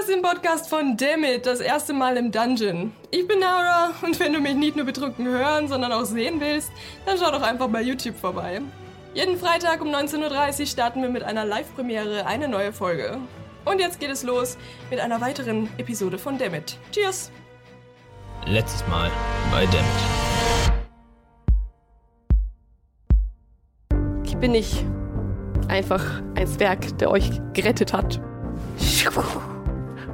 Du hörst den Podcast von Dammit, das erste Mal im Dungeon. Ich bin Nara und wenn du mich nicht nur betrunken hören, sondern auch sehen willst, dann schau doch einfach bei YouTube vorbei. Jeden Freitag um 19.30 Uhr starten wir mit einer Live-Premiere eine neue Folge. Und jetzt geht es los mit einer weiteren Episode von Dammit. Cheers! Letztes Mal bei Dammit. Ich bin nicht einfach ein Zwerg, der euch gerettet hat.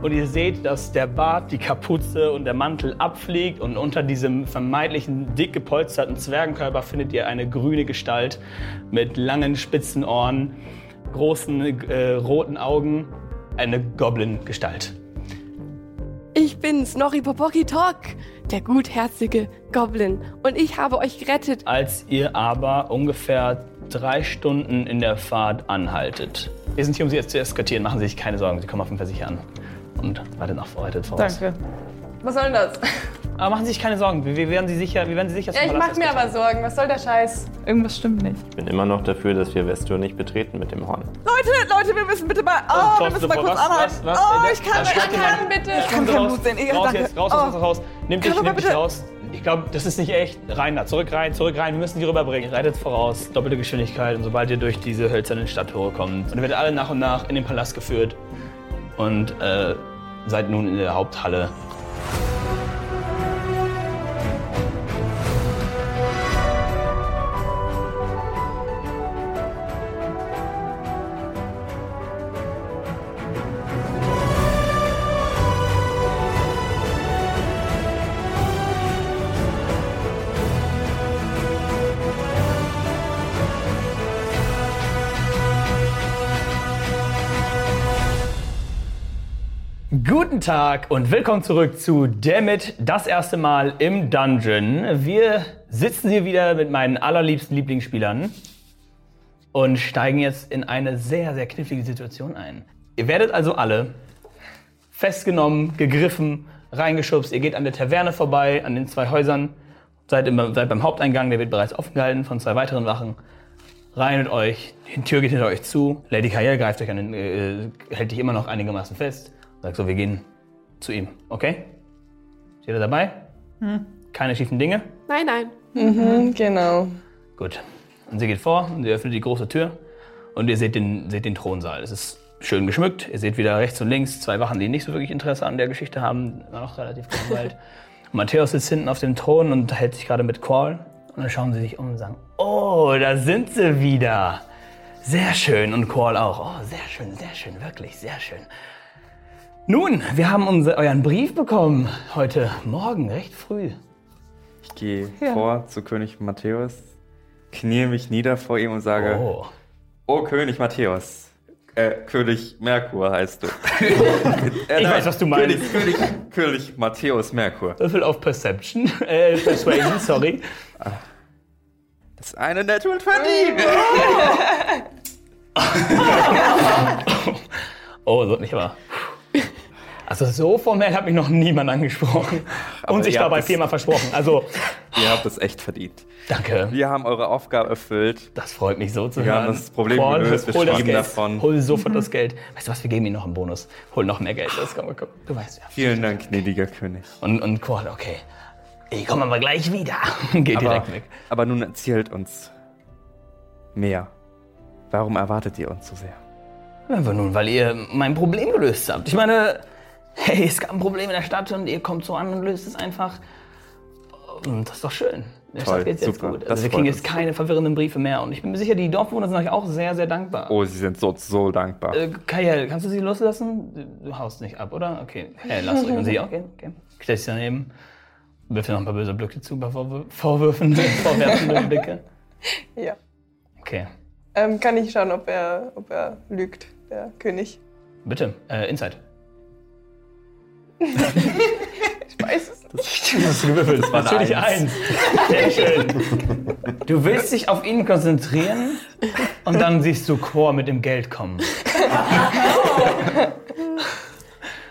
Und ihr seht, dass der Bart, die Kapuze und der Mantel abfliegt und unter diesem vermeintlichen dick gepolsterten Zwergenkörper findet ihr eine grüne Gestalt mit langen spitzen Ohren, großen äh, roten Augen, eine Goblin-Gestalt. Ich bin's, Nori Popoki Tok, der gutherzige Goblin. Und ich habe euch gerettet. Als ihr aber ungefähr drei Stunden in der Fahrt anhaltet. Wir sind hier, um Sie jetzt zu eskortieren. Machen Sie sich keine Sorgen, Sie kommen auf jeden Fall sicher an. Und wartet noch wartet voraus. Danke. Was soll denn das? Aber machen Sie sich keine Sorgen, wir, wir werden Sie sicher, wir werden Sie sicher Ja, ich Palast mach mir aber. Sorgen. Was soll der Scheiß? Irgendwas stimmt nicht. Ich bin immer noch dafür, dass wir Vestur nicht betreten mit dem Horn. Leute, Leute, wir müssen bitte mal. Oh, wir Thorsten, müssen mal kurz was, anhalten. was, was? Oh, ich kann, ich kann. bitte. Ich kann kein raus. Blut sehen. Ich, raus danke. jetzt, raus, oh. raus, raus, raus. Nimm dich, wir nimm dich raus. Ich glaube, das ist nicht echt. Rein da, zurück rein, zurück rein. Wir müssen die rüberbringen. Reitet voraus, doppelte Geschwindigkeit. Und sobald ihr durch diese hölzernen Stadttore kommt, und ihr werdet alle nach und nach in den Palast geführt. Und äh, seid nun in der Haupthalle. Guten Tag und willkommen zurück zu Dammit, das erste Mal im Dungeon. Wir sitzen hier wieder mit meinen allerliebsten Lieblingsspielern und steigen jetzt in eine sehr, sehr knifflige Situation ein. Ihr werdet also alle festgenommen, gegriffen, reingeschubst. Ihr geht an der Taverne vorbei, an den zwei Häusern, seid, immer, seid beim Haupteingang, der wird bereits offen gehalten von zwei weiteren Wachen. Rein mit euch, die Tür geht hinter euch zu. Lady Kaya greift euch an den, äh, hält dich immer noch einigermaßen fest. Sagt so, wir gehen zu ihm, okay? Seid ihr dabei? Keine schiefen Dinge? Nein, nein. Genau. Gut. Und sie geht vor und sie öffnet die große Tür und ihr seht den, seht den Thronsaal. Es ist schön geschmückt. Ihr seht wieder rechts und links zwei Wachen, die nicht so wirklich Interesse an der Geschichte haben, immer noch relativ gelangweilt. Matthäus sitzt hinten auf dem Thron und hält sich gerade mit Qual. Und dann schauen sie sich um und sagen, oh, da sind sie wieder. Sehr schön. Und Qual auch. Oh, sehr schön, sehr schön, wirklich, sehr schön. Nun, wir haben unser, euren Brief bekommen heute Morgen, recht früh. Ich gehe vor zu König Matthäus, knie mich nieder vor ihm und sage: Oh. Oh, König Matthäus. Äh, König Merkur heißt du. äh, Ich weiß, was du meinst. König, König, König Matthäus Merkur. Würfel auf Perception, äh, Persuasion, sorry. Das ist eine Natural 20! Oh, so nicht wahr. Also so formell hat mich noch niemand angesprochen. Und sich ihr habt dabei es- viermal versprochen. Also, Ihr habt es echt verdient. danke. Wir haben eure Aufgabe erfüllt. Das freut mich so zu Wir hören. haben das Problem Paul, gelöst, wir hol das schreiben Geld. davon. Hol sofort das Geld. Weißt du was, wir geben ihm noch einen Bonus. Hol noch mehr Geld. Das kann man gucken. Du weißt ja. Vielen Dank, gnädiger König. Und, und Qual, okay. Ich komme aber gleich wieder. Geht Aber, direkt weg. aber nun erzählt uns mehr. Warum erwartet ihr uns so sehr? Einfach nun, weil ihr mein Problem gelöst habt. Ich meine, hey, es gab ein Problem in der Stadt und ihr kommt so an und löst es einfach. Und das ist doch schön. Der Toll, Stadt geht's jetzt super. gut. Das Also wir kriegen jetzt uns. keine verwirrenden Briefe mehr. Und ich bin mir sicher, die Dorfbewohner sind euch auch sehr, sehr dankbar. Oh, sie sind so, so dankbar. Äh, Kaya, kannst du sie loslassen? Du- haust nicht ab, oder? Okay. Hey, lasst euch. Und sie, okay, okay. Stellt sich daneben. Wirft dir noch ein paar böse Blicke zu, ein paar Vorwür Vorwürfen, vorwerfende Blicke. Ja. Okay. Ähm, kann ich schauen, ob er, ob er lügt, der König. Bitte, äh, Insight. Ich weiß es nicht. Hast du gewürfelt? Das war natürlich eins. Sehr schön. Du willst dich auf ihn konzentrieren und dann siehst du Chor mit dem Geld kommen.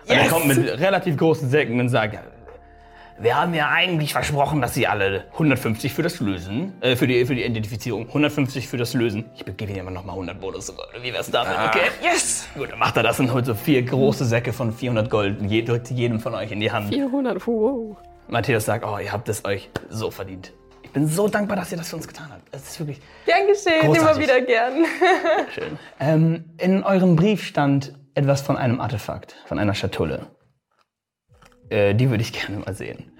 Und er kommt mit relativ großen Säcken und sagt, wir haben ja eigentlich versprochen, dass sie alle 150 für das Lösen, äh, für, die, für die Identifizierung, 150 für das Lösen. Ich gebe Ihnen immer noch mal 100 Bonus. Wie wär's damit? Okay, yes! Gut, dann macht er das und holt so vier große Säcke von 400 Gold und je, drückt jedem von euch in die Hand. 400, wow. Matthäus sagt, oh, ihr habt es euch so verdient. Ich bin so dankbar, dass ihr das für uns getan habt. Es ist wirklich Gern geschehen, immer Großartig. wieder gern. schön. Ähm, in eurem Brief stand etwas von einem Artefakt, von einer Schatulle. Äh, die würde ich gerne mal sehen.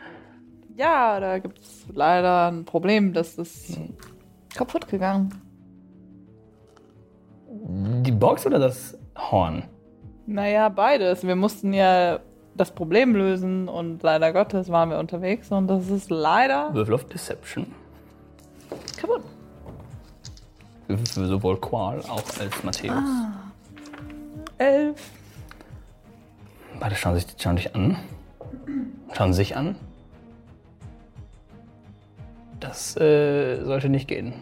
Ja, da gibt es leider ein Problem, das ist kaputt gegangen. Die Box oder das Horn? Naja, beides. Wir mussten ja das Problem lösen und leider Gottes waren wir unterwegs und das ist leider Würfel of Deception. kaputt. Für sowohl Qual auch als Matthäus. Elf. Beide schauen sich schauen dich an. Schauen sich an. Das äh, sollte nicht gehen.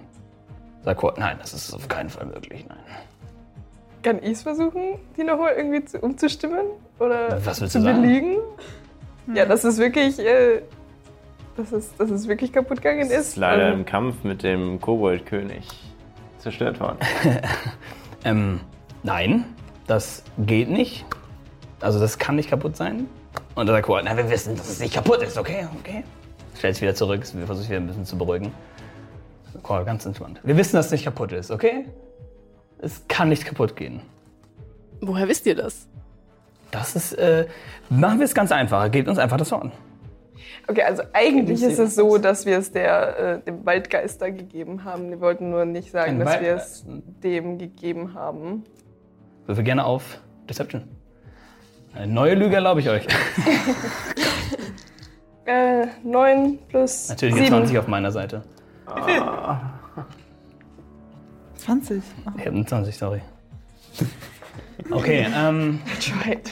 Sag Qual, nein, das ist auf keinen Fall möglich, nein. Kann ich es versuchen, die nochmal irgendwie zu, umzustimmen? Oder Was willst zu du sagen? belügen? Ja, dass es wirklich, äh, dass, es, dass es wirklich kaputt gegangen Das ist. ist leider Ähm, im Kampf mit dem Koboldkönig zerstört worden. Ähm, nein, das geht nicht. Also das kann nicht kaputt sein. Und dann sagt Qual, na, wir wissen, dass es nicht kaputt ist, okay, okay. Stellt sich wieder zurück, wir versuchen wieder ein bisschen zu beruhigen. Qual, ganz entspannt. Wir wissen, dass es nicht kaputt ist, okay? Es kann nicht kaputt gehen. Woher wisst ihr das? Das ist, äh, machen wir es ganz einfach. Gebt uns einfach das Horn. Okay, also eigentlich Ich ist es so, dass wir es der, äh, dem Waldgeister gegeben haben. Wir wollten nur nicht sagen, Ein dass wir es Waldgeist. dem gegeben haben. Würfel gerne auf Deception. Eine neue Lüge erlaube ich euch. Äh, 9 plus Natürlich 7. 20 auf meiner Seite. 20. Ich habe eine 20, sorry. Okay, ähm, Right.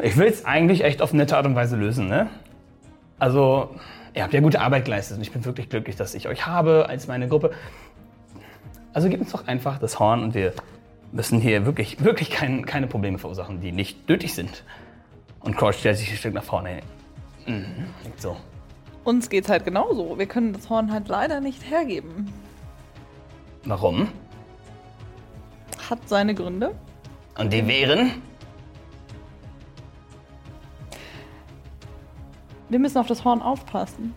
ich will es eigentlich echt auf nette Art und Weise lösen, ne? Also, ihr habt ja gute Arbeit geleistet und ich bin wirklich glücklich, dass ich euch habe als meine Gruppe. Also gebt uns doch einfach das Horn und wir müssen hier wirklich, wirklich kein, keine Probleme verursachen, die nicht nötig sind. Und Crouch stellt sich ein Stück nach vorne. Mhm, so. Uns geht's halt genauso. Wir können das Horn halt leider nicht hergeben. Warum? Hat seine Gründe. Und die wären? Wir müssen auf das Horn aufpassen.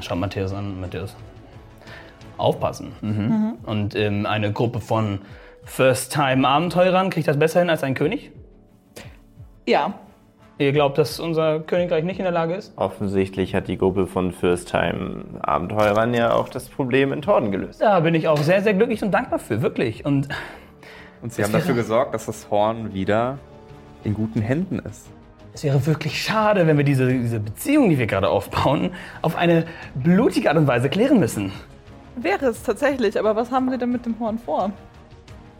Schau Matthäus an, Matthäus. Aufpassen. Mhm. Und ähm, eine Gruppe von First-Time-Abenteurern kriegt das besser hin als ein König? Ja, Ihr glaubt, dass unser Königreich nicht in der Lage ist? Offensichtlich hat die Gruppe von First-Time-Abenteurern ja auch das Problem in Torden gelöst. Da bin ich auch sehr, sehr glücklich und dankbar für, wirklich. Und Und sie haben dafür gesorgt, dass das Horn wieder in guten Händen ist. es wäre wirklich schade, wenn wir diese, diese Beziehung, die wir gerade aufbauen, auf eine blutige Art und Weise klären müssen. wäre es tatsächlich. Aber was haben Sie denn mit dem Horn vor?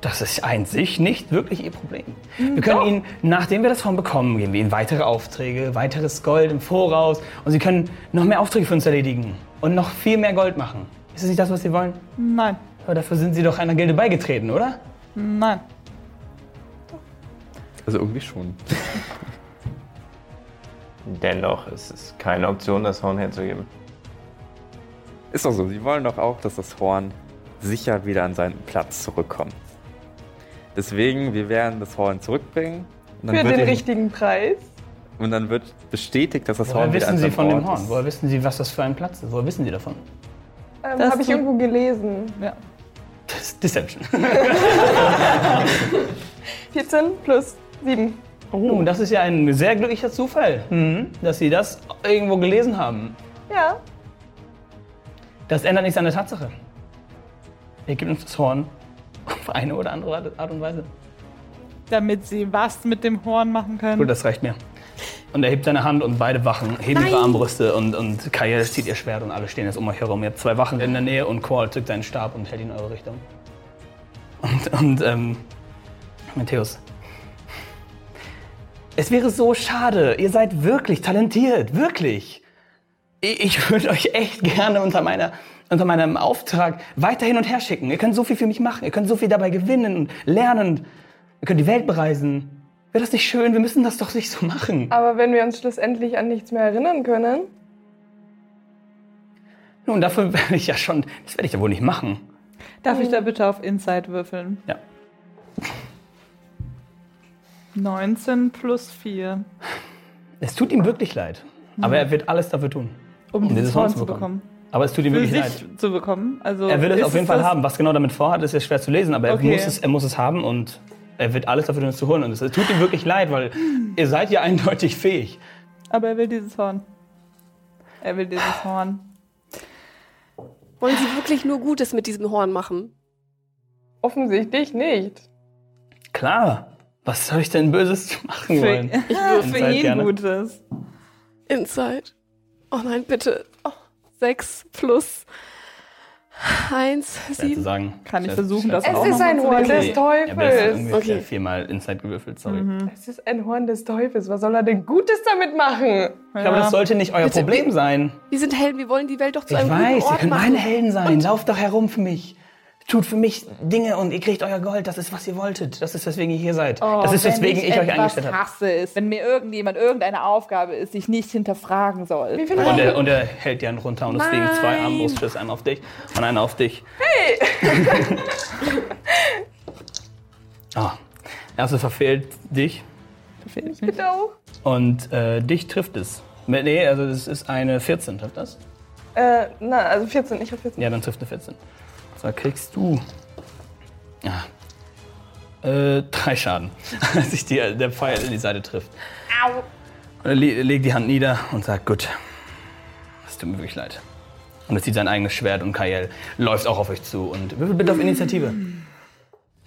Das ist an sich nicht wirklich ihr Problem. Wir können ihnen, nachdem wir das Horn bekommen, geben wir ihnen weitere Aufträge, weiteres Gold im Voraus und sie können noch mehr Aufträge für uns erledigen und noch viel mehr Gold machen. Ist das nicht das, was sie wollen? Nein, Aber dafür sind sie doch einer Gilde beigetreten, oder? nein. Also irgendwie schon. Dennoch ist es keine Option, das Horn herzugeben. Ist doch so, sie wollen doch auch, dass das Horn sicher wieder an seinen Platz zurückkommt. Deswegen, wir werden das Horn zurückbringen. Und dann, Für wird, den ihm- richtigen Preis. und dann wird bestätigt, dass das Woher Horn wieder wissen sie von dem Ort Horn? ist. Woher wissen sie, was das für ein Platz ist? Woher wissen sie davon? Ähm, Das Habe ich irgendwo gelesen. Ja. Das ist Deception. 14 plus 7. Oh, das ist ja ein sehr glücklicher Zufall, mhm, dass sie das irgendwo gelesen haben. Ja. Das ändert nichts an der Tatsache. Ihr gebt uns das Horn auf eine oder andere Art und Weise. Damit Sie was mit dem Horn machen können. Gut, das reicht mir. Und er hebt seine Hand und beide Wachen heben ihre Armbrüste und, und Kaya zieht ihr Schwert und alle stehen jetzt um euch herum. Ihr habt zwei Wachen in der Nähe und Qual zückt seinen Stab und hält ihn in eure Richtung. Und, und ähm, Matthäus, Es wäre so schade. Ihr seid wirklich talentiert, wirklich. Ich, ich würde euch echt gerne unter, meiner, unter meinem Auftrag weiter hin und her schicken. Ihr könnt so viel für mich machen. Ihr könnt so viel dabei gewinnen und lernen. Ihr könnt die Welt bereisen. Wäre das nicht schön? Wir müssen das doch nicht so machen. Aber wenn wir uns schlussendlich an nichts mehr erinnern können, Nun, dafür werde ich ja schon. Das werde ich ja wohl nicht machen. Darf ich da bitte auf Insight würfeln? Ja. 19 plus 4. Es tut ihm wirklich leid. Aber er wird alles dafür tun. Um dieses dieses Horn zu bekommen. bekommen. Aber es tut ihm Für wirklich leid. zu bekommen. Also Er will es auf jeden Fall haben. Was genau damit vorhat, ist jetzt schwer zu lesen, aber er, Okay. muss es, er muss es haben und er wird alles dafür tun, es zu holen. Und es tut ihm wirklich leid, weil ihr seid ja eindeutig fähig. Aber er will dieses Horn. Er will dieses Horn. Wollen Sie wirklich nur Gutes mit diesem Horn machen? offensichtlich nicht. Klar. Was soll ich denn Böses machen Für, wollen? für Insight ihn gerne. Gutes. Inside. Oh nein, bitte. Oh, sechs plus eins, Schwer zu sieben. sagen. Kann ich versuchen, das zu Es auch ist ein Horn des Ich Teufels. ungefähr Okay. viermal Inside gewürfelt, sorry. Es ist ein Horn des Teufels. Was soll er denn Gutes damit machen? Ich glaube, das sollte nicht euer Bitte, Problem sein. Wir sind Helden, wir wollen die Welt doch zu Ich einem guten weiß, ihr Ort könnt machen. meine Helden sein. Lauft doch herum für mich. Tut für mich Dinge und ihr kriegt euer Gold. Das ist, was ihr wolltet. Das ist, weswegen ihr hier seid. das ist, Oh, Wenn weswegen ich, euch etwas eingestellt habe. hasse, ist, wenn mir irgendjemand irgendeine Aufgabe ist, die ich nicht hinterfragen soll. Wie viele Und er, und er hält die Hand runter und es fliegen zwei Armbrustschüsse, einen auf dich und einen auf dich. Hey! ah, erste verfehlt dich bitte auch? und äh, dich trifft es. Nee, also das ist eine 14, trifft das? Äh, na, also 14. Ich hab 14. Ja, dann trifft eine 14. So kriegst du ja, äh, drei Schaden, als sich die, der Pfeil in die Seite trifft. Au! Und er le legt die Hand nieder und sagt, gut, es tut mir wirklich leid. Und er zieht sein eigenes Schwert und Kael läuft auch auf euch zu und würfel bitte auf Initiative.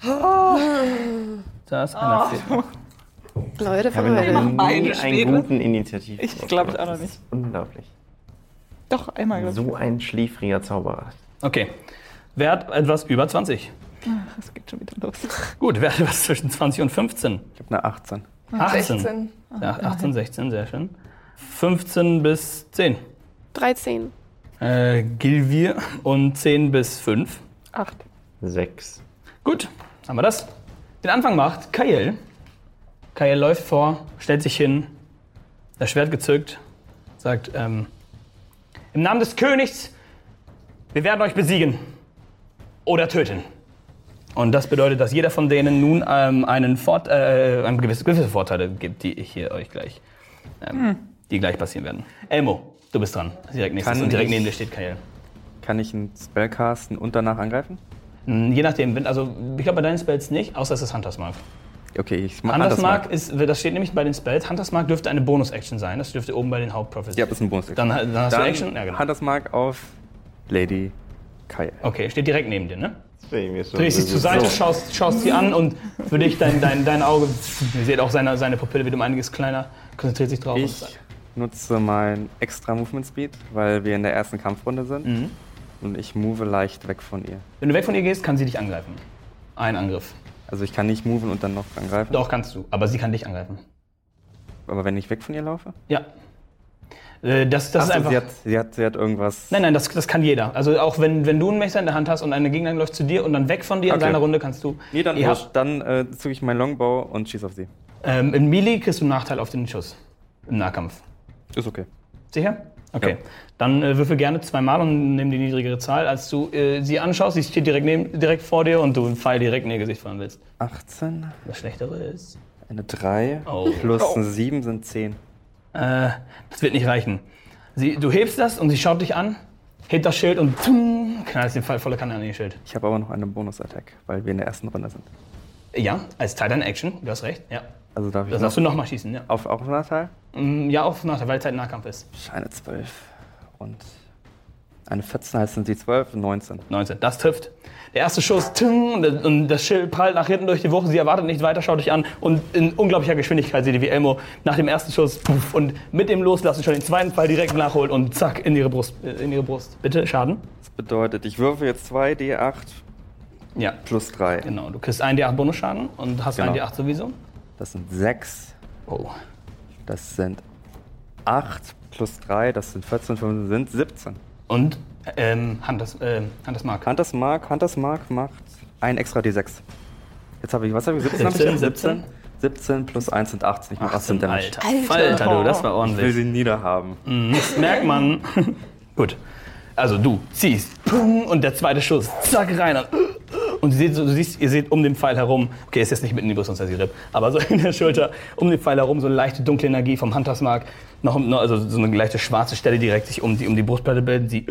Da ist einer. fehlt. Leute, Ich habe noch einen Schwere? guten Initiativ. Ich glaub ich auch noch nicht. Unglaublich. Doch, einmal glaube So ein schläfriger Zauberer. Okay. Wer hat etwas über 20? ich. Es geht schon wieder los. Gut, wer hat etwas zwischen 20 und 15? Ich habe eine 18. 18. 16. Ja, 18, 16, sehr schön. 15 bis 10. 13. Äh, Gilvir und 10 bis 5. Acht. Sechs. Gut, haben wir das. Den Anfang macht Kael. Kael läuft vor, stellt sich hin, das Schwert gezückt, sagt, ähm, im Namen des Königs, wir werden euch besiegen oder töten. Und das bedeutet, dass jeder von denen nun ähm, einen Fort, äh, einem gewisse, gewisse Vorteile gibt, die ich hier euch gleich, ähm, die gleich passieren werden. Elmo, du bist dran. Direkt nächstes Kann und direkt ich- neben dir steht Kael. Kann ich einen Spell casten und danach angreifen? Hm, Je nachdem, wenn, also ich glaube bei deinen Spells nicht, außer es ist Hunters Mark. Okay, ich mach Hunters das Mark ist, das steht nämlich bei den Spells, Hunters Mark dürfte eine Bonus-Action sein, das dürfte oben bei den Hauptprofits. Ja, das ist ein bonus Dann, dann hast du Action? Ja, genau. Hunters Mark auf Lady Kyle. Okay, steht direkt neben dir, ne? Schon Drehst dich zur Seite, so. schaust, schaust sie an und für dich dein, dein, dein Auge, ihr seht auch seine, seine Pupille wird um einiges kleiner, konzentriert sich drauf. Ich nutze mein extra Movement Speed, weil wir in der ersten Kampfrunde sind. Mhm. Und ich move leicht weg von ihr. Wenn du weg von ihr gehst, kann sie dich angreifen. Ein Angriff. Also ich kann nicht moven und dann noch angreifen. Doch, kannst du, aber sie kann dich angreifen. Aber wenn ich weg von ihr laufe? Ja. Äh, Das, das Ach ist einfach. sie, hat, sie, hat, sie hat irgendwas. Nein, nein, das, das kann jeder. Also auch wenn, wenn du einen Messer in der Hand hast und eine Gegnerin läuft zu dir und dann weg von dir in Okay. seiner Runde kannst du. Nee, dann, habt, dann äh, zücke ich meinen Longbow und schieße auf sie. ähm, in Melee kriegst du einen Nachteil auf den Schuss. Im Nahkampf. Ist okay. Sicher? Okay. Ja. Dann äh, würfel gerne zweimal und nimm die niedrigere Zahl. Als du äh, sie anschaust, sie steht direkt, neben, direkt vor dir und du einen Pfeil direkt in ihr Gesicht fahren willst. 18, Das Schlechtere ist. eine 3 Oh. plus eine 7 sind 10. Äh, das wird nicht reichen. Sie, du hebst das und sie schaut dich an, hebt das Schild und tum, knallst den Fall volle Kanne an ihr Schild. Ich habe aber noch eine Bonus-Attack, weil wir in der ersten Runde sind. Ja, als Teil deiner Action, du hast recht, ja. Also darf ich Das noch darfst du nochmal schießen, ja. auf, auf Nachteil? Mm, Ja, auf Nachteil, weil es halt Nahkampf ist. Eine 12 und eine 14 heißt sind die 12 und 19. 19, das trifft. Der erste Schuss, ting, und das- Schild prallt nach hinten durch die Wucht. Sie erwartet nicht weiter, schaut dich an und in unglaublicher Geschwindigkeit seht ihr, wie Elmo nach dem ersten Schuss puff, und mit dem Loslassen schon den zweiten Pfeil direkt nachholt und zack, in ihre Brust. äh, In ihre Brust. Bitte, Schaden? Das bedeutet, ich würfe jetzt 2 D8 Ja, plus 3. genau. Du kriegst einen D8 Bonusschaden und hast Genau. einen D8 sowieso. Das sind 6 Oh. Das sind 8 plus 3, das sind 14, 15, sind 17. Und ähm, Hunters, ähm, Hunters Mark. Hunters Mark, Hunters Mark macht ein extra D6. Jetzt habe ich, was habe ich? 17? hab ich 17, jetzt? 17? 17 plus 1 sind 18. Ich mache 18 Damage. Alter. Alter, du, das war Ich will ordentlich. sie niederhaben. Mhm, Das merkt man. Gut. Also du ziehst. Und der zweite Schuss. Zack, rein. Und du siehst, du siehst, ihr seht um den Pfeil herum, okay, ist jetzt nicht mitten in die Brust, sonst sie RIP, aber so in der Schulter, um den Pfeil herum, so eine leichte dunkle Energie vom Hunters Mark. Noch, noch also so eine leichte schwarze Stelle direkt sich um die, um die Brustplatte bildet. Sie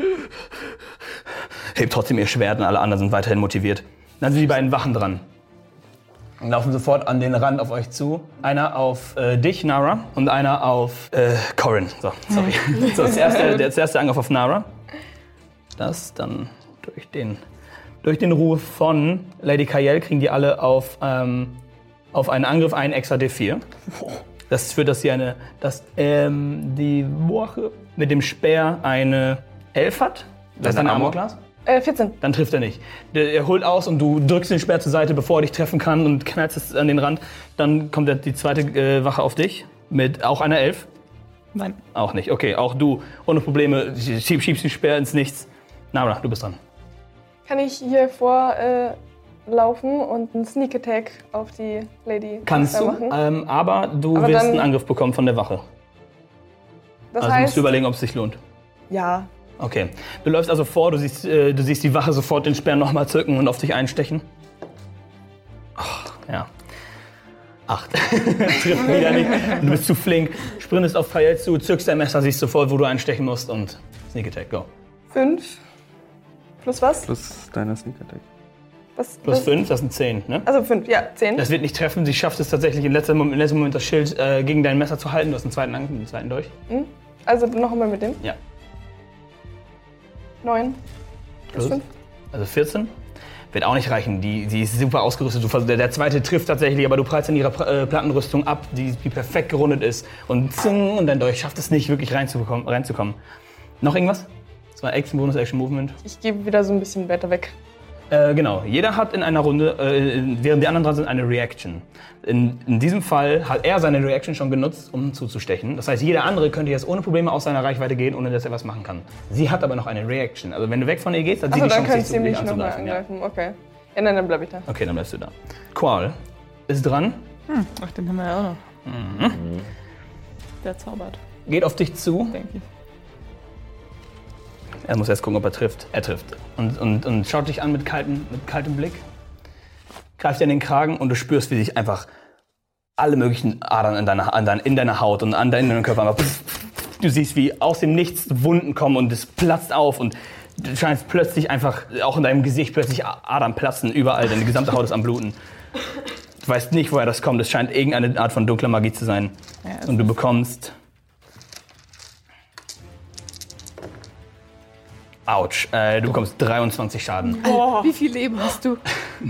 hebt trotzdem ihr Schwert und alle anderen sind weiterhin motiviert. Dann sind die beiden Wachen dran. Und laufen sofort an den Rand auf euch zu. Einer auf äh, dich, Nara, und einer auf äh, Corin. So, sorry. so, das erste, der, das erste Angriff auf Nara. Das dann durch den, durch den Ruf von Lady Kayel kriegen die alle auf, ähm, auf einen Angriff einen extra D4. Das führt, dass sie eine, dass ähm, die Woche mit dem Speer eine 11 hat. Das ist ein ein Armor? Armorglas. Äh, 14. Dann trifft er nicht. Der, er holt aus und du drückst den Speer zur Seite, bevor er dich treffen kann und knallst es an den Rand. Dann kommt der, die zweite äh, Wache auf dich mit auch einer Elf. Nein. Auch nicht. Okay, auch du ohne Probleme schieb, schiebst den Speer ins Nichts. Nara, du bist dran. Kann ich hier vor äh, und einen Sneak Attack auf die Lady Kannst du, machen? ähm, aber du Aber wirst dann- einen Angriff bekommen von der Wache. Das also heißt, musst du überlegen, ob es sich lohnt. ja, Okay. Du läufst also vor, du siehst, äh, du siehst die Wache sofort den Speer nochmal zücken und auf dich einstechen. Ach, ja. Acht. Trifft wieder nicht. Du bist zu flink, sprintest auf Fayel zu, zückst dein Messer, siehst sofort, wo du einstechen musst und Sneak Attack, go. 5. Plus was? Plus deine Sneak Attack. was Plus was- 5, das sind 10, ne? Also 5, ja, 10. Das wird nicht treffen. Sie schafft es tatsächlich im letzten Moment, im letzten Moment das Schild äh, gegen dein Messer zu halten. Du hast einen zweiten Angriff, einen zweiten durch. Also noch einmal mit dem. Ja. 9. Plus Plus? 5. Also 14. Wird auch nicht reichen. Die, die ist super ausgerüstet. Du, der, der zweite trifft tatsächlich, aber du prallst in ihrer äh, Plattenrüstung ab, die, die perfekt gerundet ist. Und zing, und dein Dolch schafft es nicht, wirklich reinzubekommen, reinzukommen. Noch irgendwas? Das war Action, Bonus, Action, Movement. Ich gebe wieder so ein bisschen weiter weg. Äh, genau. Jeder hat in einer Runde, äh, während die anderen dran sind, eine Reaction. In, in diesem Fall hat er seine Reaction schon genutzt, um zuzustechen. Das heißt, jeder andere könnte jetzt ohne Probleme aus seiner Reichweite gehen, ohne dass er was machen kann. Sie hat aber noch eine Reaction. Also wenn du weg von ihr gehst, hat sie Achso, die dann Chance, dich sie zu- mich nochmal anzugreifen. Ja. angreifen. Okay. Ja, nein, dann bleib ich da. Okay, dann bleibst du da. Qual ist dran, Ach, den haben wir ja auch noch. Der zaubert, geht auf dich zu. denke ich. Er muss erst gucken, ob er trifft. Er trifft. Und, und, und schaut dich an mit, kaltem, mit kaltem Blick. Greift dir in den Kragen und du spürst, wie sich einfach alle möglichen Adern in deiner, an dein, in deiner Haut und an deinem Körper einfach. Du siehst, wie aus dem Nichts Wunden kommen und es platzt auf und du scheinst plötzlich einfach, auch in deinem Gesicht, plötzlich Adern platzen überall, deine gesamte Haut ist am Bluten. Du weißt nicht, woher das kommt. Es scheint irgendeine Art von dunkler Magie zu sein. Ja, Und du bekommst. Autsch, äh, du bekommst 23 Schaden. Wie viel Leben hast du?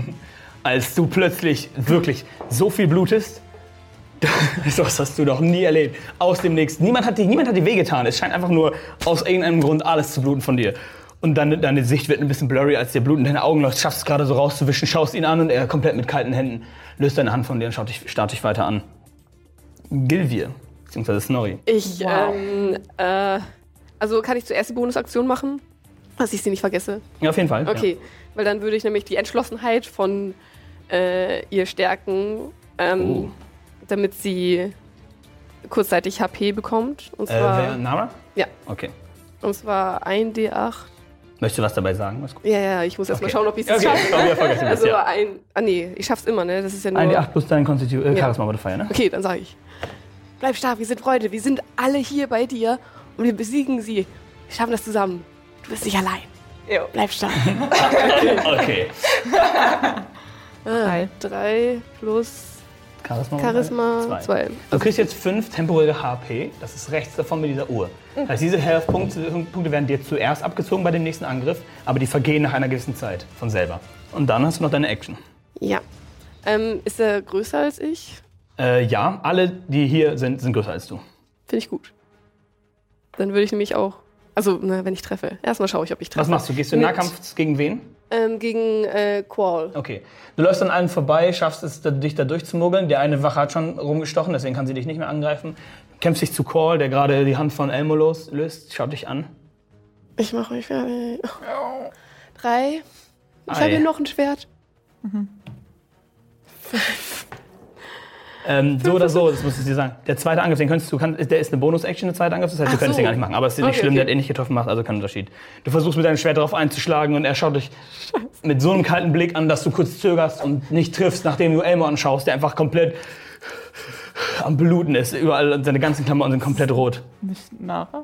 Als du plötzlich wirklich so viel blutest, das hast du noch nie erlebt. Aus dem Nichts. Niemand hat dir, niemand hat dir wehgetan. Es scheint einfach nur aus irgendeinem Grund alles zu bluten von dir. Und dann, deine Sicht wird ein bisschen blurry, als dir Blut in deine Augen läuft. Schaffst es gerade so rauszuwischen, schaust ihn an und er komplett mit kalten Händen löst deine Hand von dir und schaut dich, starrt dich weiter an. Gilvir, beziehungsweise Snorri. Ich, Wow. ähm, äh, also kann ich zuerst die Bonusaktion machen, dass ich sie nicht vergesse. Ja, auf jeden Fall. Okay, weil dann würde ich nämlich die Entschlossenheit von äh, ihr stärken, ähm, Oh. damit sie kurzzeitig HP bekommt. Und Ja. Äh, zwar, wer, Nara? Ja. Okay. und zwar ein D8. Möchtest du was dabei sagen? Was. Ja, ja, ich muss erst mal Okay. schauen, ob ich es Okay, schaffe. komm, wir vergessen das, Also ja. ein. Ah nee, ich schaff's immer, ne? Das ist ja nur. Ein D8 plus dein Konstitu äh, Ja. Charisma Modifier, ne? Okay, dann sage ich. Bleib stark, wir sind Freunde, wir sind alle hier bei dir und wir besiegen sie. Wir schaffen das zusammen. Du bist nicht allein. Jo. Bleib stark. Okay. Drei. Drei plus Charisma, Charisma Zwei. zwei. Du kriegst jetzt fünf temporäre HP. Das ist rechts davon mit dieser Uhr. Das heißt, diese Health-Punkte Punkte werden dir zuerst abgezogen bei dem nächsten Angriff, aber die vergehen nach einer gewissen Zeit von selber. Und dann hast du noch deine Action. Ja. Ähm, ist er größer als ich? Äh, ja, alle, die hier sind, sind größer als du. Finde ich gut. Dann würde ich nämlich auch. Also, na, wenn ich treffe. Erstmal schaue ich, ob ich treffe. Was machst du? Gehst du in Mit- Nahkampf gegen wen? Ähm, gegen äh, Qual. Okay. Du läufst an allen vorbei, schaffst es, dich da durchzumogeln. Der eine Wache hat schon rumgestochen, deswegen kann sie dich nicht mehr angreifen. Kämpfst dich zu Call, der gerade die Hand von Elmo los, löst, schaut dich an. Ich mache mich fertig. Drei. Ich habe hier noch ein Schwert. Ähm, so oder so, das muss ich dir sagen. Der zweite Angriff, den könntest du, kann, der ist eine Bonus-Action, der zweite Angriff, das heißt, du könntest so. den gar nicht machen. Aber es ist nicht Okay, schlimm, okay. der hat eh nicht getroffen gemacht, also kein Unterschied. Du versuchst mit deinem Schwert darauf einzuschlagen und er schaut dich mit so einem kalten Blick an, dass du kurz zögerst und nicht triffst, nachdem du Elmo anschaust, der einfach komplett am Bluten ist. Überall und seine ganzen Klamotten sind komplett rot. Nicht nachher?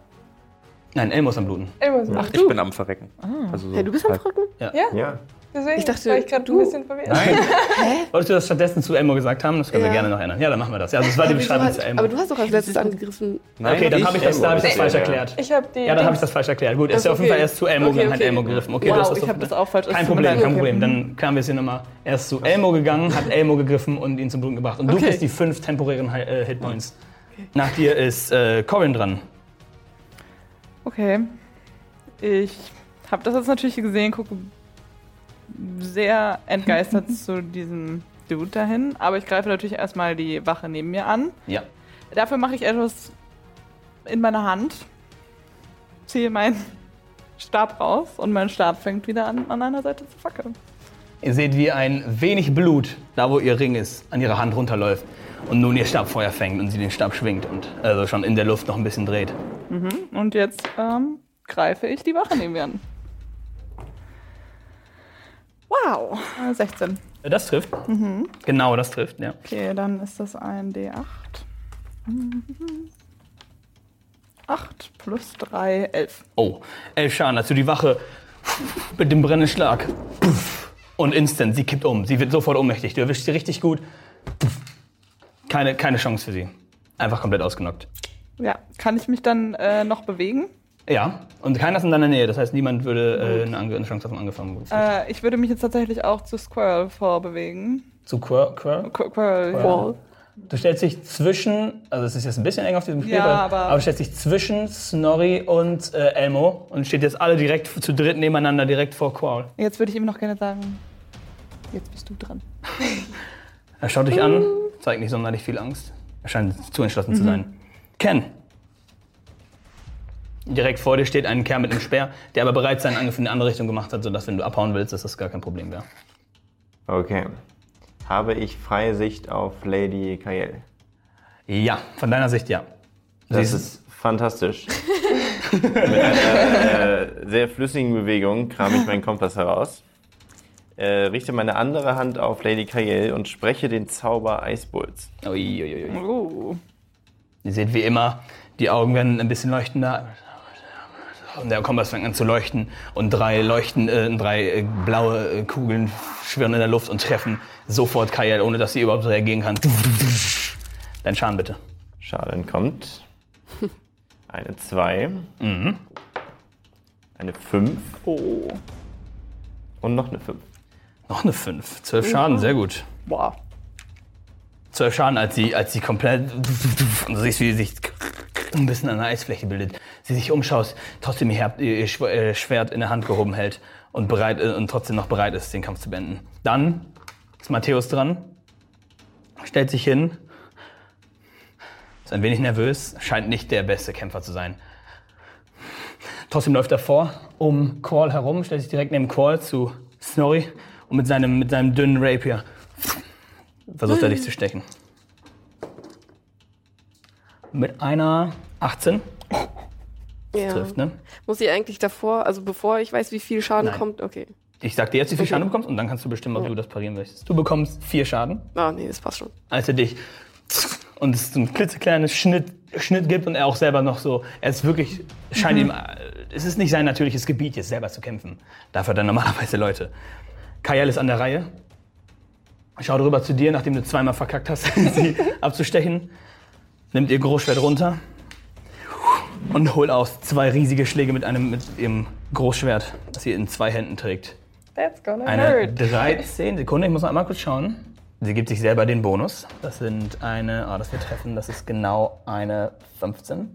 Nein, Elmo ist am Bluten. Immer so. Ach, ich bin am Verrecken. Also so Ja, du bist am halb- Rücken? Ja. Deswegen Ich dachte, war ich gerade du- ein bisschen verwirrt. Nein. Wolltest du das stattdessen zu Elmo gesagt haben? Das können wir Ja. gerne noch ändern. Ja, dann machen wir das. Ja, also das war die Beschreibung zu Elmo. Aber du hast doch als letztes angegriffen. Nein, Okay, dann habe ich das, da hab ich das Elmo. falsch erklärt. Ich habe die. Ja, dann habe ich das falsch erklärt. Gut, er ist ja auf jeden okay. Fall erst zu Elmo Okay, gegangen, hat okay. Elmo gegriffen. Okay, Wow, das ich habe das auch falsch. Kein Problem, kein Okay. Problem. Dann kamen wir es hier nochmal. Er ist zu Elmo gegangen, hat Elmo gegriffen und ihn zum Bluten gebracht. Und du Okay. kriegst die fünf temporären äh, Hitpoints. Nach dir ist äh, Corin dran. Okay. Ich habe das jetzt natürlich gesehen, gucke sehr entgeistert zu diesem Dude dahin. Aber ich greife natürlich erstmal die Wache neben mir an. Ja. Dafür mache ich etwas in meiner Hand, ziehe meinen Stab raus und mein Stab fängt wieder an, an einer Seite zu fackeln. Ihr seht, wie ein wenig Blut, da wo ihr Ring ist, an ihrer Hand runterläuft. Und nun ihr Stab Feuer fängt und sie den Stab schwingt und also schon in der Luft noch ein bisschen dreht. Und jetzt ähm, greife ich die Wache neben mir an. Wow, äh, 16. Äh, Das trifft. Genau, das trifft, ja. Okay, dann ist das ein D8. 8 plus 3, 11. Oh, elf Schaden, als du die Wache mit dem brennenden Schlag und instant, sie kippt um. Sie wird sofort ohnmächtig. Du erwischst sie richtig gut. Keine, keine Chance für sie. Einfach komplett ausgenockt. Ja, kann ich mich dann äh, noch bewegen? Ja, und keiner ist in deiner Nähe. Das heißt, niemand würde äh, eine, Ange eine Chance auf einen angefangen. Äh, ich würde mich jetzt tatsächlich auch zu Squirrel vorbewegen. Zu Quir Quir Qu Quirrell, ja. Qual. Du stellst dich zwischen, also es ist jetzt ein bisschen eng auf diesem Spiel, Ja, aber, aber- du stellst dich zwischen Snorri und äh, Elmo und steht jetzt alle direkt zu dritt nebeneinander, direkt vor Qual. Jetzt würde ich ihm noch gerne sagen, jetzt bist du dran. Er schaut dich an, zeigt nicht sonderlich viel Angst. Er scheint zu entschlossen zu sein. Ken. Direkt vor dir steht ein Kerl mit einem Speer, der aber bereits seinen Angriff in eine andere Richtung gemacht hat, sodass, wenn du abhauen willst, dass das gar kein Problem wäre. Okay. Habe ich freie Sicht auf Lady Kael? Ja, von deiner Sicht ja. Sie Das ist fantastisch. Mit einer äh, sehr flüssigen Bewegung kram ich meinen Kompass heraus, äh, richte meine andere Hand auf Lady Kael und spreche den Zauber Eisbolz. Uiuiui. Oh. Ihr seht wie immer, die Augen werden ein bisschen leuchtender. Und der Kompass fängt an zu leuchten und drei leuchten, äh, drei äh, blaue äh, Kugeln schwirren in der Luft und treffen sofort Kayal, ohne dass sie überhaupt reagieren kann. Dein Schaden bitte. Schaden kommt. Eine 2. Mhm. Eine 5. Oh. Und noch eine 5. Noch eine 5. Zwölf Schaden, sehr gut. Boah. Zwölf Schaden, als sie, als sie komplett. Und du siehst, wie sie sich ein bisschen an der Eisfläche bildet. Sie sich umschaut, trotzdem ihr, ihr äh, Schwert in der Hand gehoben hält und, bereit, äh, und trotzdem noch bereit ist, den Kampf zu beenden. Dann ist Matthäus dran, stellt sich hin, ist ein wenig nervös, scheint nicht der beste Kämpfer zu sein. Trotzdem läuft er vor, um Qual herum, stellt sich direkt neben Qual zu Snorri und mit seinem, mit seinem dünnen Rapier versucht er dich zu stechen. Mit einer 18 Ja. trifft, ne? Muss ich eigentlich davor, also bevor ich weiß, wie viel Schaden Nein. kommt, okay. Ich sag dir jetzt, wie viel Okay. Schaden du bekommst und dann kannst du bestimmen, ob du das parieren möchtest. Du bekommst vier Schaden, Ah, nee, das passt schon. als er dich und es so ein klitzekleines Schnitt, Schnitt gibt und er auch selber noch so, er ist wirklich, scheint ihm, äh, es ist nicht sein natürliches Gebiet, jetzt selber zu kämpfen. Dafür hat er normalerweise Leute. Kajal ist an der Reihe. Schaut rüber zu dir, nachdem du zweimal verkackt hast, sie abzustechen. Nimmt ihr Großschwert runter und holt aus zwei riesige Schläge mit einem mit ihrem Großschwert, das sie in zwei Händen trägt. That's gonna Eine hurt. 13 Sekunde, ich muss noch einmal kurz schauen. Sie gibt sich selber den Bonus. Das sind eine, ah, das wird treffen, das ist genau eine 15.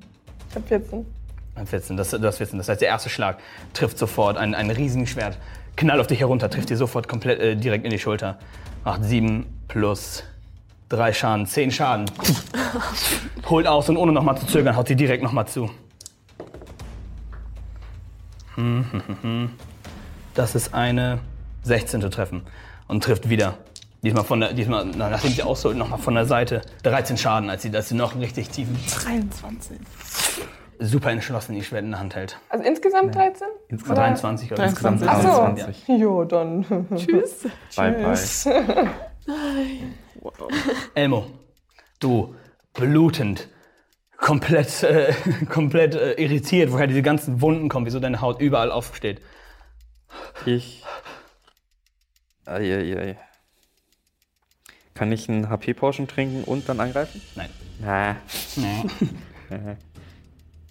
Ich hab 14. Ein 14, das, das 14. Das heißt, der erste Schlag trifft sofort ein, ein riesiges Schwert. knallt auf dich herunter, trifft dir sofort komplett äh, direkt in die Schulter. Macht 7 plus 3 Schaden, 10 Schaden. Holt aus und ohne nochmal zu zögern, haut sie direkt nochmal zu. Hm, hm, hm, hm. Das ist eine 16. Treffen und trifft wieder. Diesmal von der, diesmal, na, nachdem sie ausholt, nochmal von der Seite. 13 Schaden, als sie, als sie noch richtig tiefen, 23. super entschlossen ihr Schwert in der Hand hält. Also insgesamt 13? Insgesamt 23 oder Insgesamt Ach so. 23. Jo, dann. Tschüss. Bye, bye. Elmo, du blutend, komplett, äh, komplett äh, irritiert, woher diese ganzen Wunden kommen, wieso deine Haut überall aufsteht. Ich. Eieiei. Kann ich einen HP-Potion trinken und dann angreifen? Nein. Na. Nee.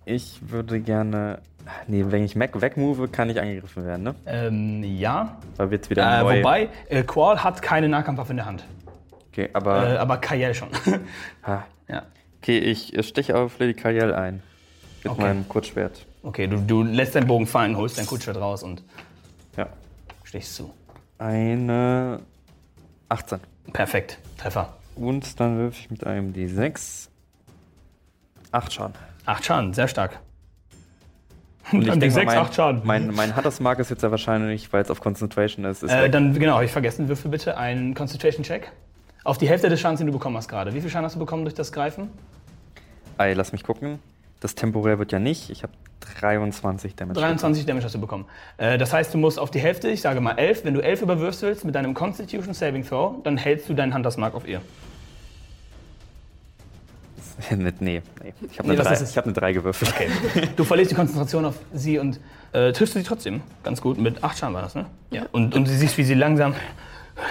Ich würde gerne. Nee, wenn ich Mac wegmove, kann ich angegriffen werden, ne? ähm, ja. Da wird's wieder Äh, neu. wobei, äh, Qual hat keine Nahkampfwaffe in der Hand. Okay, aber. Äh, aber Kayel schon. ah. ja. Okay, ich steche auf Lady Kariel ein. Mit Okay. meinem Kurzschwert. Okay, du, du lässt deinen Bogen fallen, holst dein Kutschwert raus und Ja. stichst zu. Eine 18. Perfekt. Treffer. Und dann würfe ich mit einem D6. 8 Schaden. Acht Schaden, sehr stark. Und ich denke D6, mal, mein, acht Schaden. Mein, mein Hunters Mark ist jetzt ja wahrscheinlich, weil es auf Concentration ist. ist Äh, dann, genau, habe ich vergessen. Würfel bitte einen Concentration-Check. Auf die Hälfte des Schadens, den du bekommen hast gerade. Wie viel Schaden hast du bekommen durch das Greifen? Ey, lass mich gucken. Das temporär wird ja nicht. Ich habe 23 Damage. 23 Damage hast du bekommen. Äh, das heißt, du musst auf die Hälfte, ich sage mal 11, wenn du 11 überwirfst willst mit deinem Constitution Saving Throw, dann hältst du deinen Hunters Mark auf ihr. Mit, nee, nee. Ich habe Nee, eine, was drei- ist es? ich hab eine 3 gewürfelt. Okay. Du verlierst die Konzentration auf sie und äh, triffst du sie trotzdem. Ganz gut. Mit 8 Schaden war das, ne? Ja. Und, und du siehst, wie sie langsam,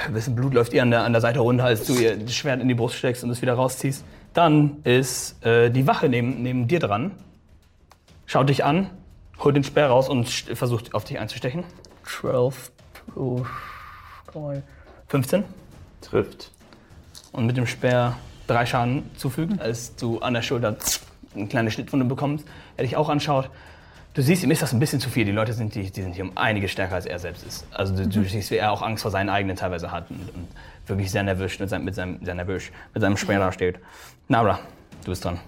ein bisschen Blut läuft ihr an der, an der Seite runter, als du ihr das Schwert in die Brust steckst und es wieder rausziehst. Dann ist äh, die Wache neben, neben dir dran, schaut dich an, holt den Speer raus und versucht auf dich einzustechen. 12 plus 15. Trifft. und mit dem Speer drei Schaden zufügen, als du an der Schulter eine kleine Schnittwunde bekommst. Er dich auch anschaut. Du siehst, ihm ist das ein bisschen zu viel. Die Leute sind, die, die sind hier um einige stärker, als er selbst ist. Also du, du siehst, wie er auch Angst vor seinen eigenen teilweise hat und, und wirklich sehr nervös mit seinem, mit seinem, sehr nervös mit seinem Speer da steht. Nara, du bist dran.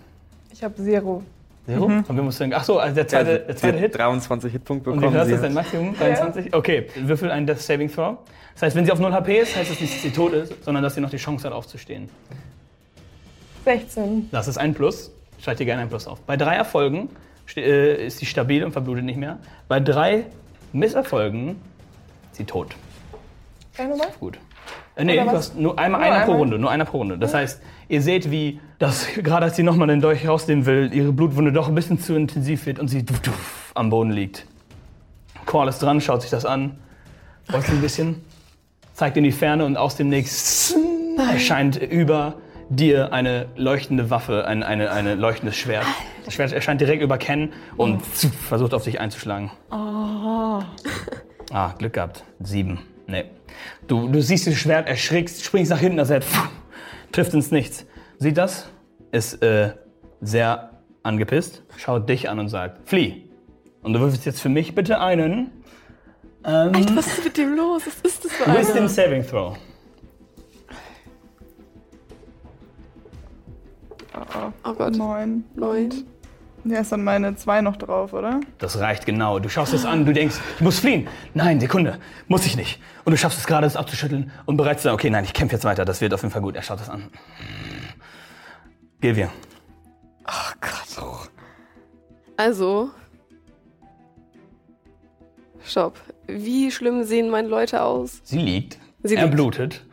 Ich habe Zero. Zero? Und wir mussten, ach so, also der zweite, der zweite Hit. 23 Hitpunkte Und wie bekommen. viel hast du sie dein Maximum? 23? Okay, würfel einen Death Saving Throw. Das heißt, wenn sie auf 0 HP ist, heißt das nicht, dass sie tot ist, sondern dass sie noch die Chance hat aufzustehen. 16. Das ist ein Plus. Schreib dir gerne ein Plus auf. Bei drei Erfolgen ist sie stabil und verblutet nicht mehr. Bei drei Misserfolgen ist sie tot. Sag nochmal. Gut. Äh, nee, du hast nur einmal Nur einer pro einmal? Runde. Nur einer pro Runde. Das heißt, ihr seht, wie das, gerade als sie nochmal den Dolch rausnehmen will, ihre Blutwunde doch ein bisschen zu intensiv wird und sie duff, duff, am Boden liegt. Qual ist dran, schaut sich das an, beugt ein bisschen, zeigt in die Ferne und aus dem Nix erscheint über dir eine leuchtende Waffe, ein eine, eine leuchtendes Schwert. Das Schwert erscheint direkt über Ken und versucht auf dich einzuschlagen. Ah, Glück gehabt. Sieben. Nee. Du, du siehst das Schwert, erschrickst, springst nach hinten, das Schwert pff, trifft ins Nichts. Sieht das, ist äh, sehr angepisst, schaut dich an und sagt, flieh. Und du würfelst jetzt für mich bitte einen Alter, was ist mit dem los? Was ist das für einer? Wisdom Saving Throw. Oh Gott. Neun. Neun. Ja, ist dann meine zwei noch drauf, oder? Das reicht genau. Du schaust es an, du denkst, ich muss fliehen. Nein, Sekunde, muss ich nicht. Und du schaffst es gerade, es abzuschütteln und bereits zu sagen, okay, nein, ich kämpfe jetzt weiter, das wird auf jeden Fall gut. Er schaut es an. Gilvia. Oh Gott. Also. Stopp. Wie schlimm sehen meine Leute aus? Sie liegt, Sie er liegt. blutet.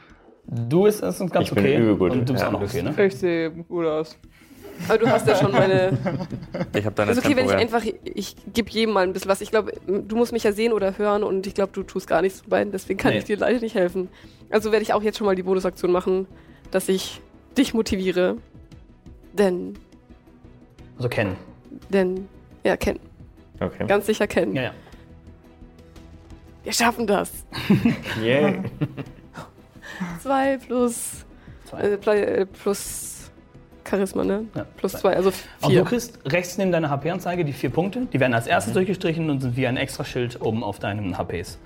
Du isst es ganz ich okay. Bin übel gut. Und du bist ja, auch noch okay, ne? Ich sehe gut aus. Aber du hast ja schon meine. Ich habe deine Ist okay, wenn ich einfach. Ich gebe jedem mal ein bisschen was. Ich glaube, du musst mich ja sehen oder hören und ich glaube, du tust gar nichts zu beiden. Deswegen kann nee. ich dir leider nicht helfen. Also werde ich auch jetzt schon mal die Bonusaktion machen, dass ich dich motiviere. Denn. Also kennen. Denn. Ja, kennen. Okay. Ganz sicher kennen. Ja, ja. Wir schaffen das. yeah. 2 plus. Zwei. Äh, äh, plus Charisma, ne? Ja, plus 2, also 4. Auch du kriegst rechts neben deiner HP-Anzeige die 4 Punkte. Die werden als erstes mhm. durchgestrichen und sind wie ein extra Schild oben auf deinen HPs.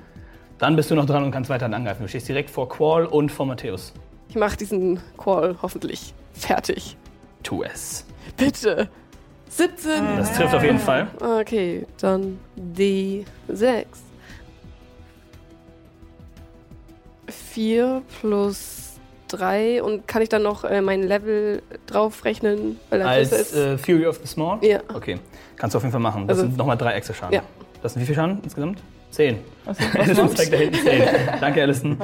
Dann bist du noch dran und kannst weiterhin angreifen. Du stehst direkt vor Qual und vor Matthäus. Ich mach diesen Qual hoffentlich fertig. Tu es. Bitte. 17. Das trifft auf jeden ah. Fall. Okay, dann die 6. 4 plus 3 und kann ich dann noch äh, mein Level draufrechnen? Als ist? äh, Fury of the Small? Ja. Okay, kannst du auf jeden Fall machen. Das Also- sind nochmal drei extra Schaden. Ja. Das sind wie viel Schaden insgesamt? Zehn. Was, Alison was zeigt da hinten zehn. Danke, Alison.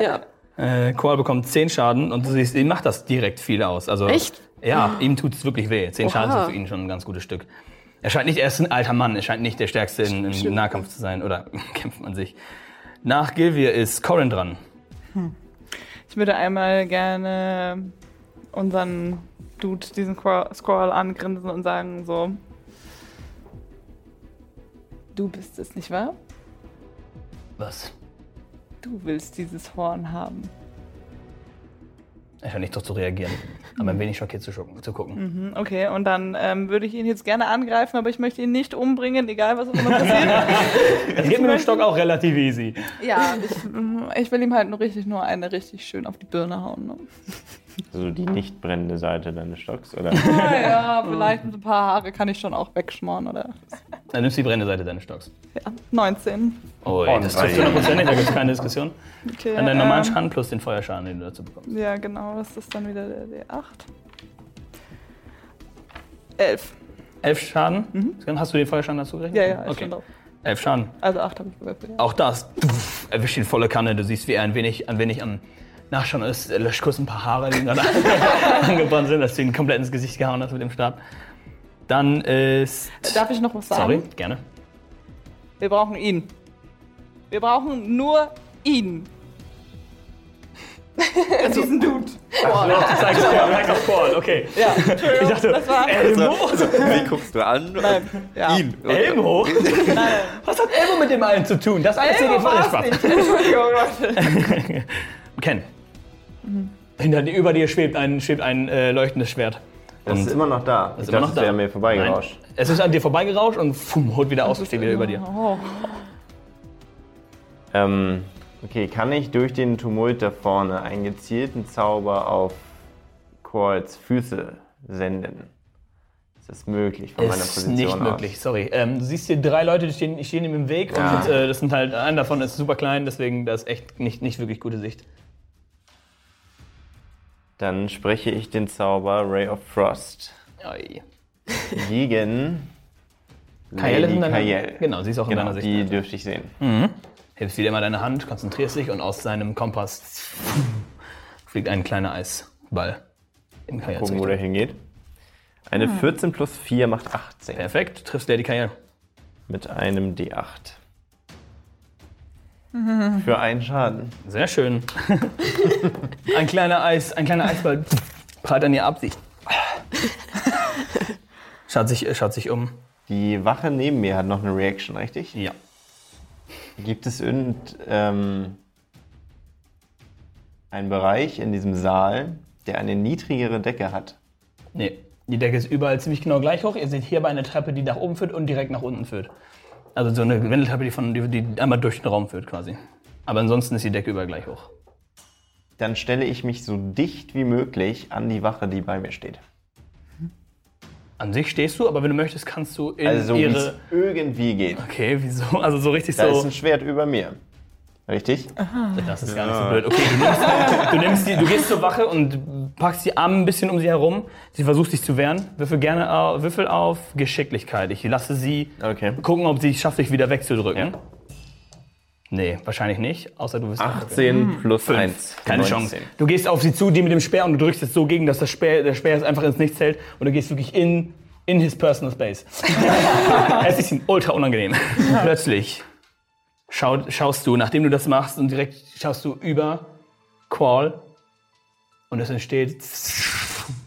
ja. Äh, Qual bekommt 10 Schaden und du siehst, ihm macht das direkt viel aus. Also, Echt? Ja, ihm tut es wirklich weh. 10 Oha. Schaden sind für ihn schon ein ganz gutes Stück. Er scheint nicht, er ist ein alter Mann, er scheint nicht der Stärkste im. Nahkampf zu sein. Oder kämpft man sich. Nach Gilvir ist Corin dran. Ich würde einmal gerne unseren Dude, diesen Squirrel angrinsen und sagen so, du bist es, nicht wahr? Was? Du willst dieses Horn haben. Er scheint nicht doch zu reagieren. Aber ein wenig schockiert zu, zu gucken. Mhm, Okay, und dann ähm, würde ich ihn jetzt gerne angreifen, aber ich möchte ihn nicht umbringen, egal was auch immer passiert. Das geht mit dem Stock auch relativ easy. ja, ich, ich will ihm halt nur richtig nur eine richtig schön auf die Birne hauen. Ne? Also die nicht brennende Seite deines Stocks, oder? Ja, ja, vielleicht mit ein paar Haare kann ich schon auch wegschmoren, oder? Dann nimmst du die brennende Seite deines Stocks. Ja, 19. Oh, Oh, das nein. trifft hundertprozentig, da gibt es keine Diskussion. Okay, Dann deinen normalen ähm, Schaden plus den Feuerschaden, den du dazu bekommst. Ja, genau, das ist dann wieder der D8. 11. Elf Schaden? Hast du den Feuerschaden dazu gerechnet? Ja, ja, ist okay. schon drauf. Elf Schaden. Also 8 habe ich gewürfelt. Ja. Auch das pff, erwischt ihn volle Kanne. Du siehst, wie er ein wenig, ein wenig am Nachschauen ist. Er löscht kurz ein paar Haare, die ihm gerade angebrannt sind, dass du ihn komplett ins Gesicht gehauen hast mit dem Stab. Dann ist. Darf ich noch was sagen? Sorry, gerne. Wir brauchen ihn. Wir brauchen nur ihn. Diesen Dude. Du zeigst auf Paul, okay. Ja, Ich dachte, das war. Elmo? Wie guckst du an? Nein, ja. Ihn. Elmo? Nein, Was hat Elmo mit dem allen zu tun? Das alles war's Spaß. nicht. Entschuldigung, Leute. Ken. Hinter dir, über dir schwebt ein, schwebt ein äh, leuchtendes Schwert. Das ist immer noch da. Ich ist immer dachte, noch es da. wäre mir vorbeigerauscht. Nein. Es ist an dir vorbeigerauscht und fumm, holt wieder aus und steht wieder über dir. Oh. Ähm, okay, kann ich durch den Tumult da vorne einen gezielten Zauber auf Quals Füße senden? Ist das möglich von meiner Ist Position nicht aus? möglich, sorry. Ähm, du siehst hier drei Leute, die stehen, die stehen ihm im Weg Ja. und äh, das sind halt, einer davon ist super klein, deswegen da ist echt nicht, nicht wirklich gute Sicht. Dann spreche ich den Zauber Ray of Frost Oi. gegen Kael ist in deiner Kael. Genau, sie ist auch in Genau, deiner Sicht. die dürfte ich sehen. Hebst wieder mal deine Hand, konzentrierst dich und aus seinem Kompass fliegt ein kleiner Eisball in Kajals Gucken, wo der hingeht. Eine 14 plus 4 macht 18 Perfekt, triffst Lady Kajal. mit einem D8. Für einen Schaden. Sehr schön. ein kleiner Eis, ein kleiner Eisball prallt an ihr ab. Sie schaut sich, schaut sich um. Die Wache neben mir hat noch eine Reaction, richtig? Ja. Gibt es irgendeinen ähm, einen Bereich in diesem Saal, der eine niedrigere Decke hat? Nee, die Decke ist überall ziemlich genau gleich hoch. Ihr seht hier aber eine Treppe, die nach oben führt und direkt nach unten führt. Also so eine Wendeltreppe, die, von, die, die einmal durch den Raum führt quasi. Aber ansonsten ist die Decke überall gleich hoch. Dann stelle ich mich so dicht wie möglich an die Wache, die bei mir steht. An sich stehst du, aber wenn du möchtest, kannst du in Also ihre... irgendwie geht. Okay, wieso? Also so richtig Da ist so... ein Schwert über mir. Richtig? Das ist gar nicht so blöd. Okay, du, nimmst, du, nimmst die, du gehst zur Wache und packst die Arme ein bisschen um sie herum. Sie versucht sich zu wehren. Würfel gerne au- Würfel auf Geschicklichkeit. Ich lasse sie Okay. gucken, ob sie es schafft, dich wieder wegzudrücken. Nee, wahrscheinlich nicht. Außer du wirst 18 plus 1. Keine Chance. Du gehst auf sie zu, die mit dem Speer, und du drückst es so gegen, dass das Speer, der Speer es einfach ins Nichts hält. Und du gehst wirklich in, in his personal space. es ist ihm ultra unangenehm. Plötzlich schau, schaust du, nachdem du das machst, und direkt schaust du über Qual. Und es entsteht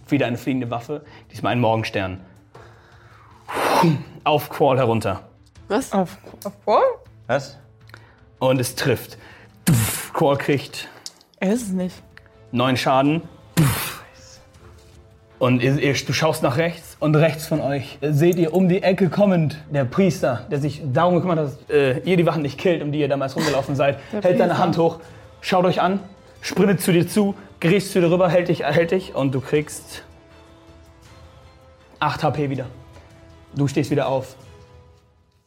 wieder eine fliegende Waffe. Diesmal ein Morgenstern. Auf Qual herunter. Was? Auf, auf Paul? Was? Und es trifft. Qual kriegt Er ist es nicht. neun Schaden. Und ihr, ihr, du schaust nach rechts und rechts von euch seht ihr um die Ecke kommend der Priester, der sich darum gekümmert hat, dass äh, ihr die Wachen nicht killt, um die ihr damals rumgelaufen seid, hält seine Hand hoch, schaut euch an, sprintet zu dir zu, gerichst zu dir rüber, hält dich, hält dich und du kriegst 8 HP wieder. Du stehst wieder auf,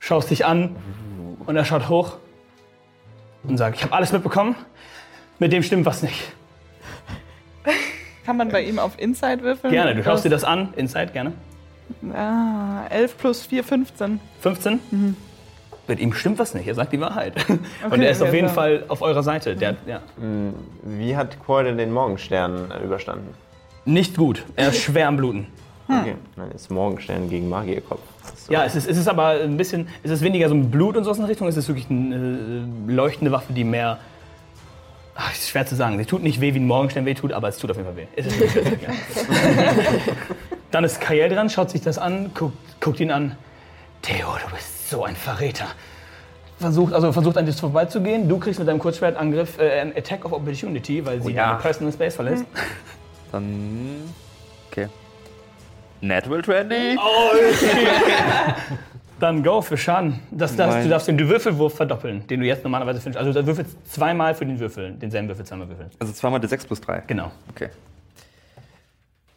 schaust dich an und er schaut hoch und sagt, ich habe alles mitbekommen, mit dem stimmt was nicht. Kann man bei ihm auf Inside würfeln? Gerne, du schaust dir das an, Inside, gerne. Ah, 11 plus 4, 15. 15? Mit ihm stimmt was nicht, er sagt die Wahrheit. und er ist auf okay, jeden so. Fall auf eurer Seite. Der, ja. Wie hat denn den Morgenstern äh, überstanden? Nicht gut, er ist schwer am Bluten. Okay. Dann ist Morgenstern gegen Magierkopf. So. Ja, es ist, es ist aber ein bisschen, es ist weniger so ein Blut und so aus in Richtung, es ist wirklich eine äh, leuchtende Waffe, die mehr, ach, ist schwer zu sagen, sie tut nicht weh, wie ein Morgenstern weh tut, aber es tut auf jeden Fall weh. Ist. Dann ist Kael dran, schaut sich das an, guckt, guckt ihn an. Theo, du bist so ein Verräter. Versucht, also versucht an dir vorbeizugehen. Du kriegst mit deinem Kurzschwertangriff äh, einen Attack of Opportunity, weil sie ja. deine Personal Space verlässt. Dann. Okay. Natural 20. Dann go für Schaden. Das, das, du darfst den Würfelwurf verdoppeln, den du jetzt normalerweise findest. Also du würfelst zweimal für den Würfel, denselben Würfel zweimal würfeln. Also zweimal die 6 plus 3. Genau. Okay.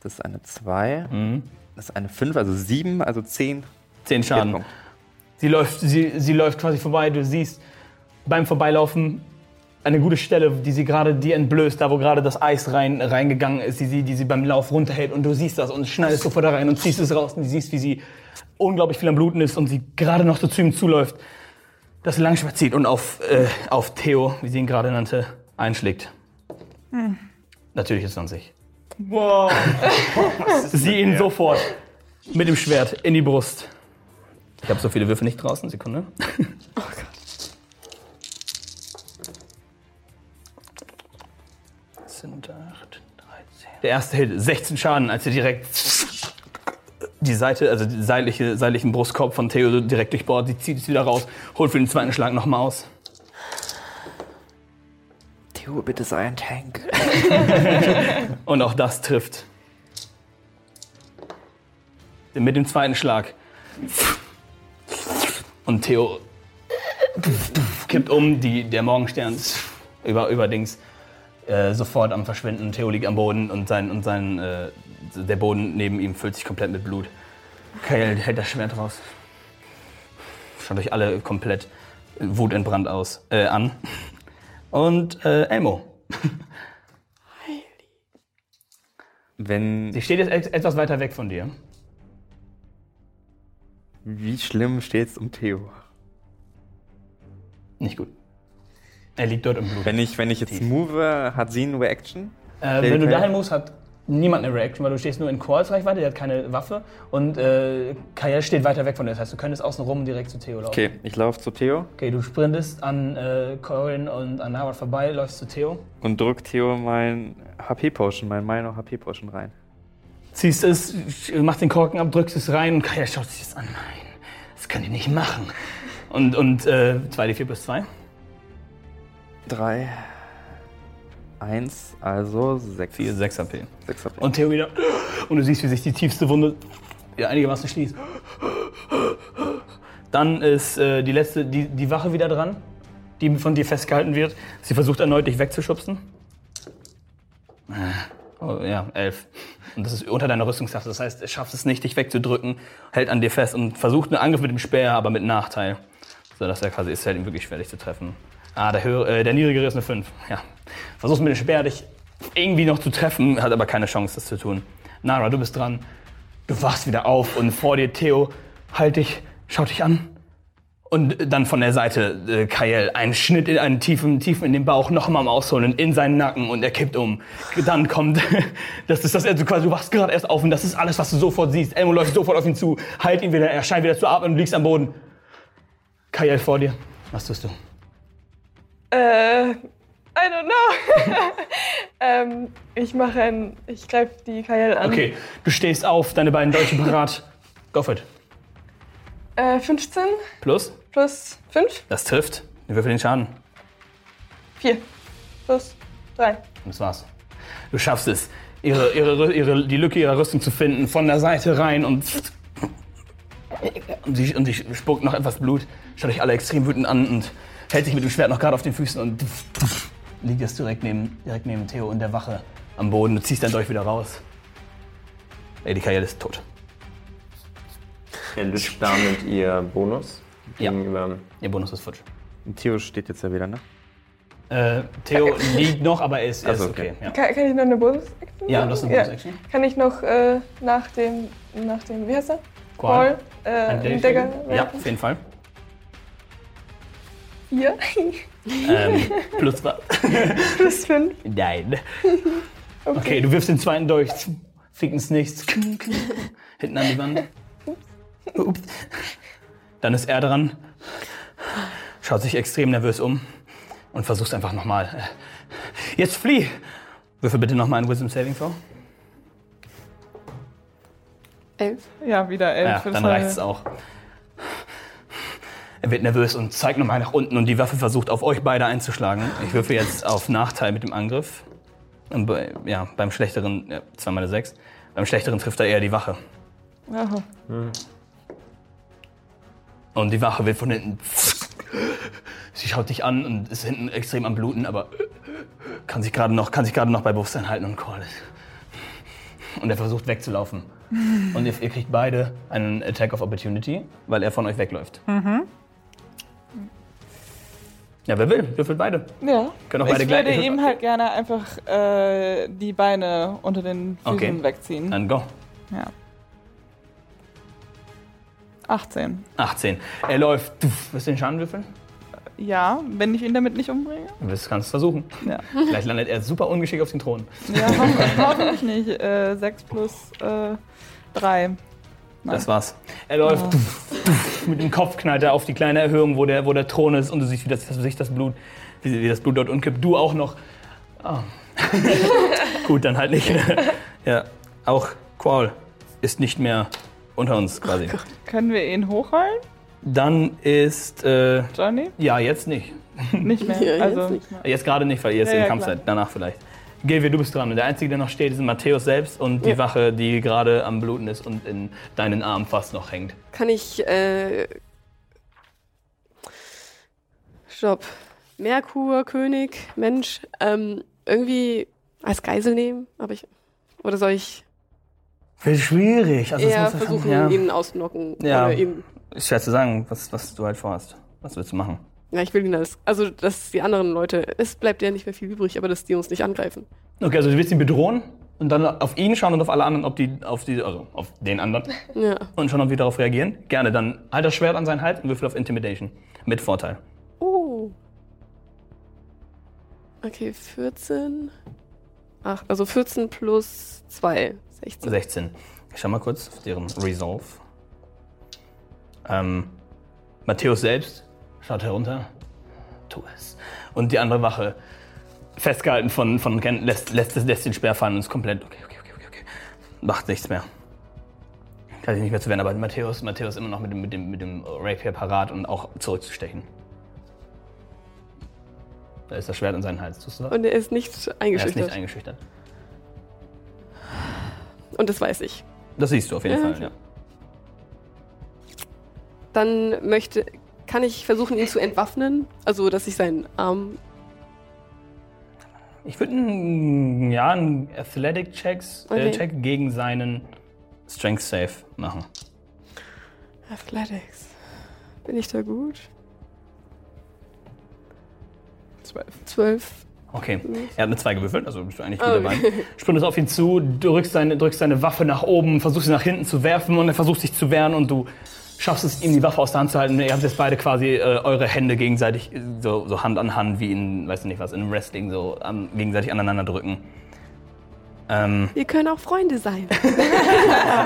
Das ist eine 2. Das ist eine 5, also 7, also 10. Zehn Schaden. Hitpunkt. Sie läuft, sie, sie läuft quasi vorbei. Du siehst beim Vorbeilaufen eine gute Stelle, die sie gerade dir entblößt, da wo gerade das Eis rein, reingegangen ist, die sie, die sie beim Lauf runterhält. Und du siehst das und schneidest sofort da rein und ziehst es raus. Und du siehst, wie sie unglaublich viel am Bluten ist und sie gerade noch so zu ihm zuläuft, das Langschwert zieht und auf, äh, auf Theo, wie sie ihn gerade nannte, einschlägt. Natürlich ist 20. Wow. Sie ihn sofort mit dem Schwert in die Brust. Ich habe so viele Würfe nicht draußen. Sekunde. Oh Gott. Sind 8, 13. Der erste Hit, 16 Schaden, als er direkt die Seite, also den seitliche, seitlichen Brustkorb von Theo direkt durchbohrt. Sie zieht es wieder raus, holt für den zweiten Schlag nochmal aus. Theo, bitte sei ein Tank. Und auch das trifft. Mit dem zweiten Schlag. Und Theo kippt um, die, der Morgenstern über, überdings äh, sofort am Verschwinden. Theo liegt am Boden und, sein, und sein, äh, der Boden neben ihm füllt sich komplett mit Blut. Kael hält das Schwert raus. Schaut euch alle komplett wutentbrannt aus, äh, an. Und äh, Elmo. Wenn. Sie steht jetzt et- etwas weiter weg von dir. Wie schlimm steht's um Theo? Nicht gut. Er liegt dort im Blut. Wenn ich, wenn ich jetzt move, hat sie eine Reaction? Äh, wenn du dahin musst, hat niemand eine Reaction, weil du stehst nur in Calls Reichweite, der hat keine Waffe. Und äh, Kaya steht weiter weg von dir. Das heißt, du könntest außen rum direkt zu Theo laufen. Okay, ich laufe zu Theo Okay, du sprintest an äh, Corin und an Harvard vorbei, läufst zu Theo. und drück Theo mein HP-Potion, mein Minor HP-Potion rein. Ziehst es, machst den Korken ab, drückst es rein und Kaya schaut sich das an. Nein, das könnt ihr nicht machen. Und, und äh, 2d4 plus 2. 3, 1, also 6. 4, 6 HP. 6 HP. Und Theo wieder. Und du siehst, wie sich die tiefste Wunde ja, einigermaßen schließt. Dann ist äh, die letzte, die, die Wache wieder dran, die von dir festgehalten wird. Sie versucht erneut, dich wegzuschubsen. Äh, Oh, ja, elf. Und das ist unter deiner Rüstungskraft. Das heißt, er schafft es nicht, dich wegzudrücken, hält an dir fest und versucht einen Angriff mit dem Speer, aber mit Nachteil. So dass er quasi ist halt ihm wirklich schwer, dich zu treffen. Ah, der, höhere, äh, der niedrigere ist eine 5. Ja. Versuchst mit dem Speer dich irgendwie noch zu treffen, hat aber keine Chance, das zu tun. Nara, du bist dran. Du wachst wieder auf und vor dir Theo, halt dich, schaut dich an. Und dann von der Seite äh, Kael, ein Schnitt in einen tiefen, tiefen in den Bauch, nochmal am Ausholen in seinen Nacken und er kippt um. Dann kommt, das ist das, also quasi, du wachst gerade erst auf und das ist alles, was du sofort siehst. Elmo läuft sofort auf ihn zu, halt ihn wieder, er scheint wieder zu atmen und liegst am Boden. Kael vor dir, was tust du? Äh, I don't know. ähm, ich mache ein. Ich greife die Kael an. Okay, du stehst auf, deine beiden Deutschen parat. Go for it. Äh, 15 Plus, plus 5, das trifft. Wir würfeln den Schaden. 4 plus 3. Und das war's. Du schaffst es. ihre, ihre, ihre, die Lücke ihrer Rüstung zu finden, von der Seite rein und. Und sie, und sie spuckt noch etwas Blut, schaut euch alle extrem wütend an und hält sich mit dem Schwert noch gerade auf den Füßen und liegt jetzt direkt neben, direkt neben Theo und der Wache am Boden. Du ziehst dein Dolch wieder raus. Lady Kayel ist tot. Erlischt damit ihr Bonus Ja. gegenüber. Ihr Bonus ist futsch. Theo steht jetzt ja wieder, ne? Äh, Theo liegt noch, aber er ist, er ist okay. okay. Ja, Kann, kann ich noch eine Bonus-Action? ja das ist eine Ja. Bonus-Action. Kann ich noch äh, nach dem, nach dem, wie heißt er? Qual. Paul, äh, Ein einen Dagger? Ja, auf jeden Fall. Vier. Ähm, plus was? Plus fünf. Nein. Okay. du wirfst den zweiten durch. Fickens nichts. Hinten an die Wand. Ups. Dann ist er dran. Schaut sich extrem nervös um und versucht einfach nochmal. Jetzt flieh! Würfel bitte nochmal ein Wisdom Saving Throw. Elf. Ja, wieder elf. Ja, dann war- reicht es auch. Er wird nervös und zeigt nochmal nach unten und die Waffe versucht auf euch beide einzuschlagen. Ich würfel jetzt auf Nachteil mit dem Angriff. Und bei, ja, beim schlechteren, ja, 2 mal 6. Beim schlechteren trifft er eher die Wache. Aha. Und die Wache wird von hinten. Sie schaut dich an und ist hinten extrem am Bluten, aber kann sich gerade noch, kann sich gerade noch bei Bewusstsein halten und callt. Und er versucht wegzulaufen. Und ihr, ihr kriegt beide einen Attack of Opportunity, weil er von euch wegläuft. Ja, wer will, würfelt beide. Ja. Können auch beide Ich würde gleich. ihm halt gerne einfach äh, die Beine unter den Füßen Okay. wegziehen. Dann go. Ja. 18. 18. Er läuft. Du wirst du den Schaden würfeln? Ja, wenn ich ihn damit nicht umbringe. Du kannst es versuchen. Ja. Vielleicht landet er super ungeschickt auf den Thron. Ja, hoff- hoffentlich nicht. Äh, 6 plus äh, 3. Das war's. Er läuft. Mit dem Kopf knallt er auf die kleine Erhöhung, wo der, wo der Thron ist, und du siehst, wie das, sich das Blut, wie, wie das Blut dort umkippt. Du auch noch. Ah. Gut, dann halt nicht. ja, auch Qual ist nicht mehr unter uns quasi. Können wir ihn hochholen, Dann ist. Äh, Johnny? ja, jetzt nicht. Nicht mehr. Ja, jetzt also, nicht. Jetzt gerade nicht, weil ihr jetzt Ja, im ja, Kampf klar. seid. Danach vielleicht. Gilvia, du bist dran. Und der Einzige, der noch steht, ist Matthäus selbst und die Wache, die gerade am Bluten ist und in deinen Arm fast noch hängt. Kann ich, äh. Stopp. Merkur, König, Mensch, ähm, irgendwie als Geisel nehmen? Aber ich. Oder soll ich Wird schwierig. Also muss versuchen, ja. ihn auszunocken? Ja. Oder ihm. Ist schwer zu sagen, was, was du halt vorhast. Was willst du machen? Ja, ich will ihn als. Also, dass die anderen Leute. Es bleibt ja nicht mehr viel übrig, aber dass die uns nicht angreifen. Okay, also du willst ihn bedrohen und dann auf ihn schauen und auf alle anderen, ob die, auf die, also auf den anderen Ja. und schauen, ob die darauf reagieren. Gerne, dann halt das Schwert an seinen Hals und würfel auf Intimidation. Mit Vorteil. Oh. Okay, 14. Ach, also 14 plus 2. 16. 16. Ich schau mal kurz auf deren Resolve. Ähm, Matthäus selbst schaut herunter. Tu es. Und die andere Wache, festgehalten von, von Ken, lässt, lässt, lässt den Speer fallen und ist komplett. Okay, okay, okay, okay. Macht nichts mehr. Kann sich nicht mehr zu wehren, aber Matthäus, Matthäus immer noch mit dem, mit dem, mit dem Rapier parat und auch zurückzustechen. Da ist das Schwert an seinen Hals. Tust du was? Und er ist nicht er ist eingeschüchtert. nicht eingeschüchtert. Und das weiß ich. Das siehst du auf jeden Ja, Fall, ja. Dann möchte. Kann ich versuchen, ihn zu entwaffnen? Also, dass ich seinen Arm. Ich würde einen, ja, einen Athletic-Checks, äh, Okay. Check gegen seinen Strength Save machen. Athletics. Bin ich da gut? 12. 12. Okay, er hat eine 2 gewürfelt, also bist du eigentlich gut Oh, dabei. Sprintest auf ihn zu, drückst seine, drückst seine Waffe nach oben, versuchst sie nach hinten zu werfen und er versucht sich zu wehren und du schaffst es, ihm die Waffe aus der Hand zu halten. Ihr habt jetzt beide quasi äh, eure Hände gegenseitig äh, so, so Hand an Hand, wie in, weiß nicht was, in einem Wrestling, so an, gegenseitig aneinander drücken. Ähm, Wir können auch Freunde sein.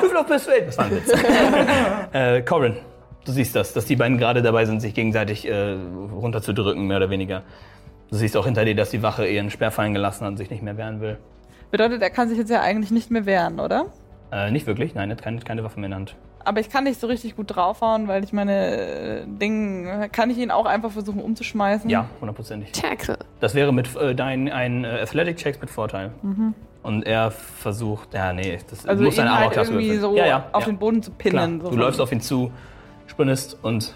Würfel auf Persuade. Das war ein Witz. äh, Corin, du siehst das, dass die beiden gerade dabei sind, sich gegenseitig äh, runterzudrücken, mehr oder weniger. Du siehst auch hinter dir, dass die Wache ihren Speer fallen gelassen hat und sich nicht mehr wehren will. Bedeutet, er kann sich jetzt ja eigentlich nicht mehr wehren, oder? Äh, nicht wirklich, nein, er hat keine, keine Waffe mehr in der Hand. Aber ich kann nicht so richtig gut draufhauen, weil ich meine, äh, Ding, kann ich ihn auch einfach versuchen umzuschmeißen? Ja, hundertprozentig. Tackle. Das wäre mit äh, deinen ein, äh, Athletic-Checks mit Vorteil. Und er versucht, ja, nee, das Also muss ihn ein halt irgendwie würfeln. so ja, ja, auf ja. den Boden zu Klar. pinnen. So Du läufst auf ihn zu, sprintest und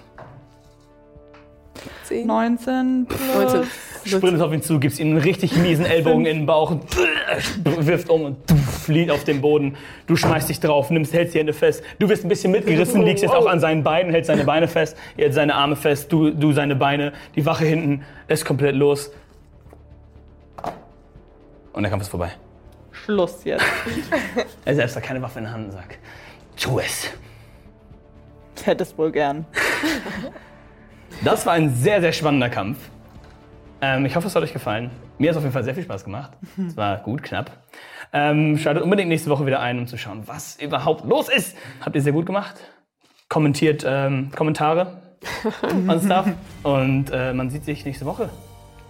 10, 19 plus 19. sprintest auf ihn zu, gibst ihm einen richtig miesen Ellbogen in den Bauch und wirft um und flieht auf den Boden. Du schmeißt dich drauf, nimmst, hältst die Hände fest. Du wirst ein bisschen mitgerissen, liegst jetzt auch an seinen Beinen, hältst seine Beine fest, er hält seine Arme fest, du, du seine Beine, die Wache hinten lässt komplett los. Und der Kampf ist vorbei. Schluss jetzt. Er selbst hat keine Waffe in der Hand und sagt, tu es. Ich hätte es wohl gern. Das war ein sehr, sehr spannender Kampf. Ähm, ich hoffe, es hat euch gefallen. Mir hat es auf jeden Fall sehr viel Spaß gemacht. Es war gut, knapp. Ähm, schaltet unbedingt nächste Woche wieder ein, um zu schauen, was überhaupt los ist. Habt ihr sehr gut gemacht. Kommentiert ähm, Kommentare und Stuff. Und äh, man sieht sich nächste Woche.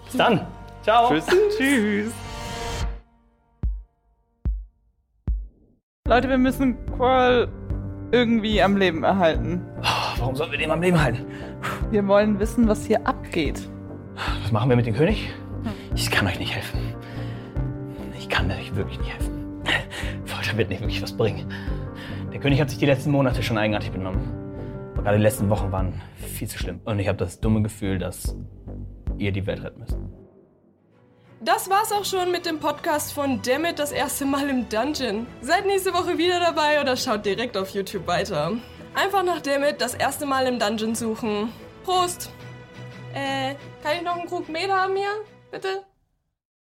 Bis dann. Ciao. Tschüss. Tschüss. Leute, wir müssen Qual irgendwie am Leben erhalten. Warum sollen wir den am Leben halten? Wir wollen wissen, was hier abgeht. Was machen wir mit dem König? Ich kann euch nicht helfen. Ich kann euch wirklich nicht helfen. Folter wird nicht wirklich was bringen. Der König hat sich die letzten Monate schon eigenartig benommen. Aber gerade die letzten Wochen waren viel zu schlimm. Und ich habe das dumme Gefühl, dass ihr die Welt retten müsst. Das war's auch schon mit dem Podcast von Dammit das erste Mal im Dungeon. Seid nächste Woche wieder dabei oder schaut direkt auf YouTube weiter. Einfach nach Dammit das erste Mal im Dungeon suchen. Prost! Äh, kann ich noch einen Krug Met haben hier? Bitte?